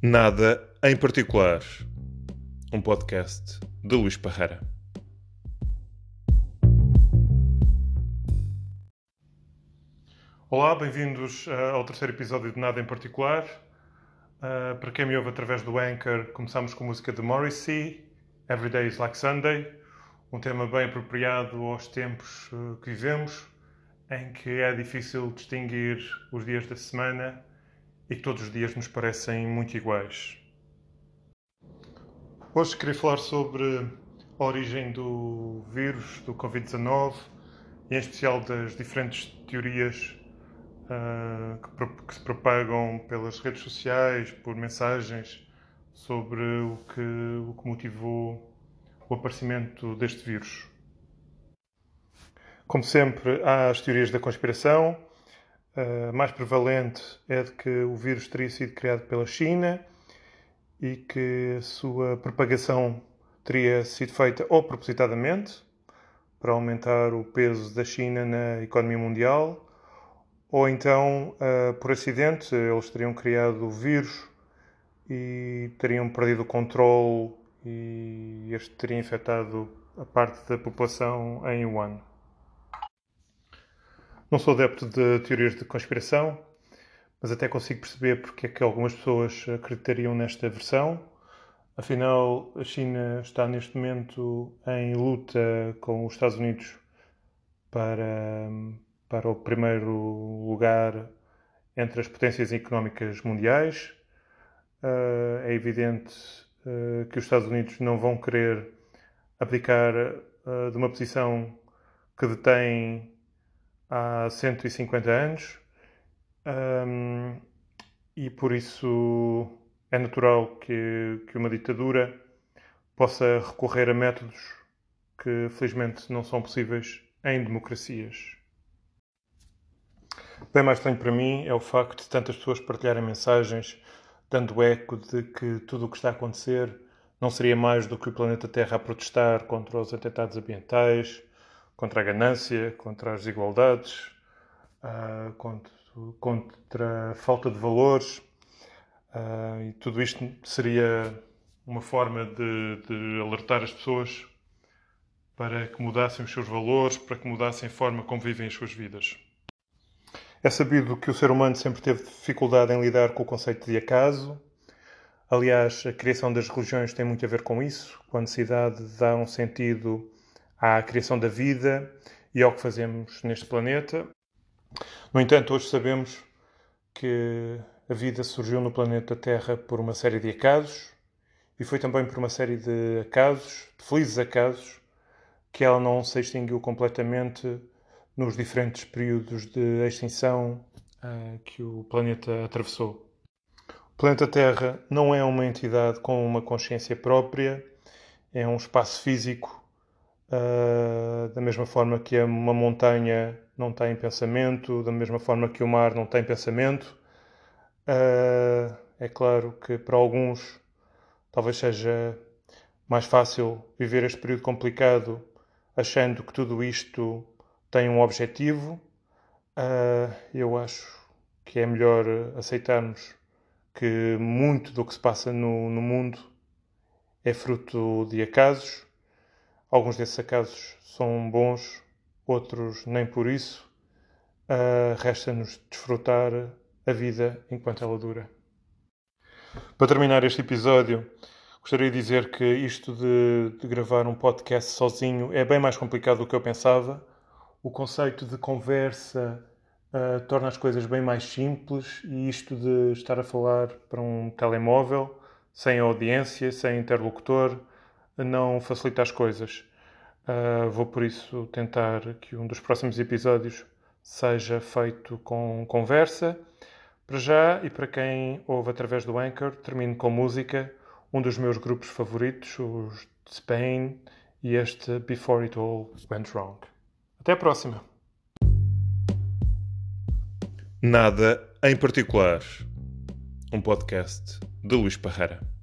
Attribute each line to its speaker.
Speaker 1: Nada em particular. Um podcast de Luís Parreira. Olá, bem-vindos uh, ao terceiro episódio de Nada em Particular. Uh, para quem me ouve através do Anchor, começamos com música de Morrissey, Every Day is Like Sunday, um tema bem apropriado aos tempos uh, que vivemos, em que é difícil distinguir os dias da semana e que todos os dias nos parecem muito iguais. Hoje queria falar sobre a origem do vírus, do Covid-19 e, em especial, das diferentes teorias uh, que, que, se propagam pelas redes sociais, por mensagens, sobre o que, o que motivou o aparecimento deste vírus. Como sempre, há as teorias da conspiração. A mais prevalente é de que o vírus teria sido criado pela China e que a sua propagação teria sido feita ou propositadamente para aumentar o peso da China na economia mundial, ou então, uh, por acidente, eles teriam criado o vírus e teriam perdido o controle e este teria infectado a parte da população em Wuhan. Não sou adepto de teorias de conspiração, mas até consigo perceber porque é que algumas pessoas acreditariam nesta versão. Afinal, a China está neste momento em luta com os Estados Unidos para para o primeiro lugar entre as potências económicas mundiais. Uh, é evidente uh, que os Estados Unidos não vão querer abdicar uh, de uma posição que detém há 150 anos um, e por isso é natural que, que uma ditadura possa recorrer a métodos que felizmente não são possíveis em democracias. Bem mais estranho para mim é o facto de tantas pessoas partilharem mensagens dando eco de que tudo o que está a acontecer não seria mais do que o planeta Terra a protestar contra os atentados ambientais, contra a ganância, contra as desigualdades, uh, contra, contra, a falta de valores. Uh, e tudo isto seria uma forma de, de alertar as pessoas para que mudassem os seus valores, para que mudassem a forma como vivem as suas vidas. É sabido que o ser humano sempre teve dificuldade em lidar com o conceito de acaso. Aliás, a criação das religiões tem muito a ver com isso, com a necessidade de dar um sentido à criação da vida e ao que fazemos neste planeta. No entanto, hoje sabemos que a vida surgiu no planeta Terra por uma série de acasos e foi também por uma série de acasos, de felizes acasos, que ela não se extinguiu completamente nos diferentes períodos de extinção uh, que o planeta atravessou. O planeta Terra não é uma entidade com uma consciência própria, é um espaço físico, uh, da mesma forma que uma montanha não tem pensamento, da mesma forma que o mar não tem pensamento. Uh, é claro que para alguns talvez seja mais fácil viver este período complicado achando que tudo isto tem um objetivo. Uh, eu acho que é melhor aceitarmos que muito do que se passa no, no mundo é fruto de acasos. Alguns desses acasos são bons, outros nem por isso. Uh, Resta-nos desfrutar a vida enquanto ela dura. Para terminar este episódio, gostaria de dizer que isto de, de gravar um podcast sozinho é bem mais complicado do que eu pensava o conceito de conversa uh, torna as coisas bem mais simples e isto de estar a falar para um telemóvel, sem audiência, sem interlocutor, não facilita as coisas. Uh, vou por isso tentar que um dos próximos episódios seja feito com conversa. Para já e para quem ouve através do Anchor, termino com música, um dos meus grupos favoritos, os Spain e este Before It All Went Wrong. Até a próxima.
Speaker 2: Nada em particular. Um podcast de Luís Parreira.